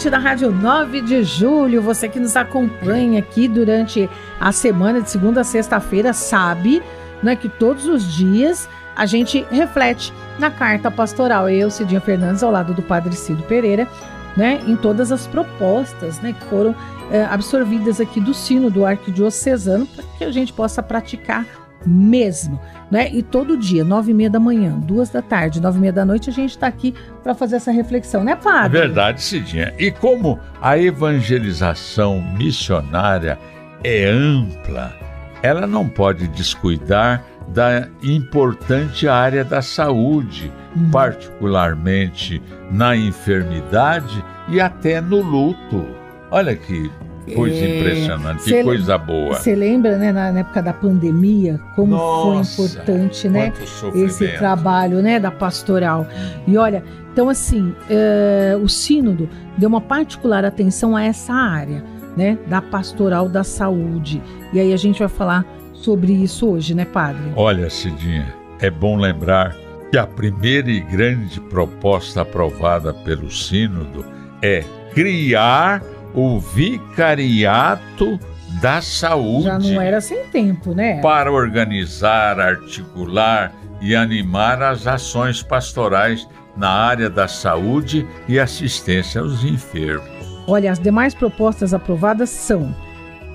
Ouvinte da Rádio 9 de Julho, você que nos acompanha aqui durante a semana de segunda a sexta-feira, sabe né, que todos os dias a gente reflete na carta pastoral. Eu, Cidinha Fernandes, ao lado do Padre Cido Pereira, né, em todas as propostas né, que foram é, absorvidas aqui do sino do arquidiocesano para que a gente possa praticar mesmo, né? E todo dia, nove e meia da manhã, duas da tarde, nove e meia da noite, a gente está aqui para fazer essa reflexão, né, padre? É verdade, Cidinha. E como a evangelização missionária é ampla, ela não pode descuidar da importante área da saúde, hum. particularmente na enfermidade e até no luto. Olha que Coisa é, impressionante, que coisa boa. Você lembra, né, na, época da pandemia, como Nossa, foi importante, né, esse trabalho, né, da pastoral. E olha, então assim, uh, o sínodo deu uma particular atenção a essa área, né, da pastoral da saúde. E aí a gente vai falar sobre isso hoje, né, padre? Olha, Cidinha, é bom lembrar que a primeira e grande proposta aprovada pelo sínodo é criar o Vicariato da Saúde. Já não era sem tempo, né? Para organizar, articular e animar as ações pastorais na área da saúde e assistência aos enfermos. Olha, as demais propostas aprovadas são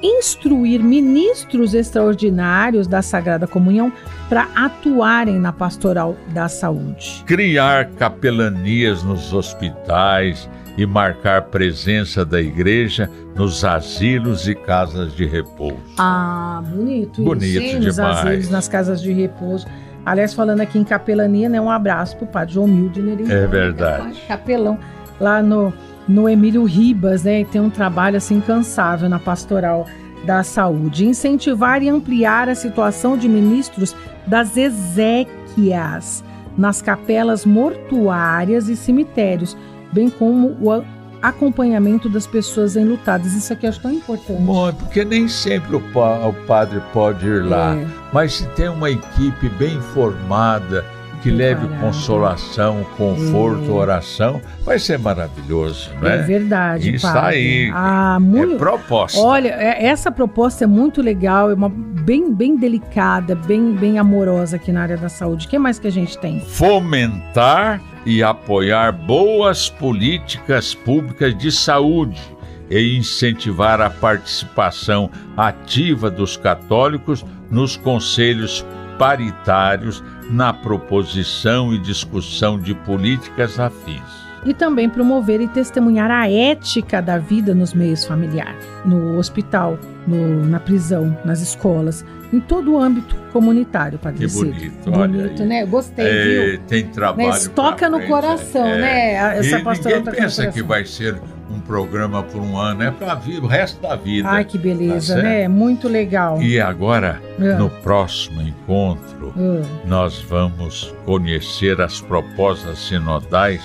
instruir ministros extraordinários da Sagrada Comunhão para atuarem na pastoral da saúde. Criar capelanias nos hospitais e marcar presença da igreja nos asilos e casas de repouso. Ah, bonito. Bonito isso, demais. Nos asilos, nas casas de repouso. Aliás, falando aqui em capelania, né, um abraço para o padre João Milde É verdade. Capelão, lá no, no Emílio Ribas, né, tem um trabalho assim incansável na pastoral da saúde. Incentivar e ampliar a situação de ministros das exéquias nas capelas mortuárias e cemitérios, bem como o acompanhamento das pessoas enlutadas. Isso aqui eu acho tão importante. Bom, porque nem sempre o, pa o padre pode ir lá, é. mas se tem uma equipe bem formada, que leve consolação, conforto, é. oração, vai ser maravilhoso, né? É verdade. Isso está aí. Ah, muito... É proposta. Olha, é, essa proposta é muito legal, é uma bem, bem delicada, bem, bem amorosa aqui na área da saúde. O que mais que a gente tem? Fomentar e apoiar boas políticas públicas de saúde e incentivar a participação ativa dos católicos nos conselhos paritários na proposição e discussão de políticas afins e também promover e testemunhar a ética da vida nos meios familiares, no hospital, no, na prisão, nas escolas, em todo o âmbito comunitário, Padre Que bonito, bonito, olha né? Gostei, é, viu? Tem trabalho. Né? Toca no coração, é. né? Essa e ninguém pensa que vai ser um programa por um ano, é para o resto da vida. Ai, que beleza, tá né? Muito legal. E agora, é. no próximo encontro, é. nós vamos conhecer as propostas sinodais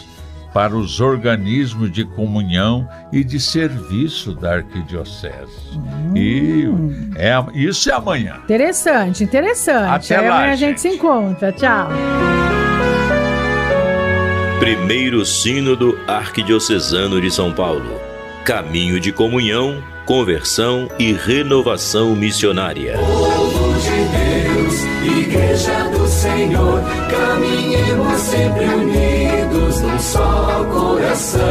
para os organismos de comunhão e de serviço da arquidiocese. Hum. E é, isso é amanhã. Interessante, interessante. Até Aí lá, amanhã gente. a gente se encontra. Tchau. Primeiro Sínodo Arquidiocesano de São Paulo. Caminho de comunhão, conversão e renovação missionária. Igreja do Senhor, caminhemos sempre unidos num só coração.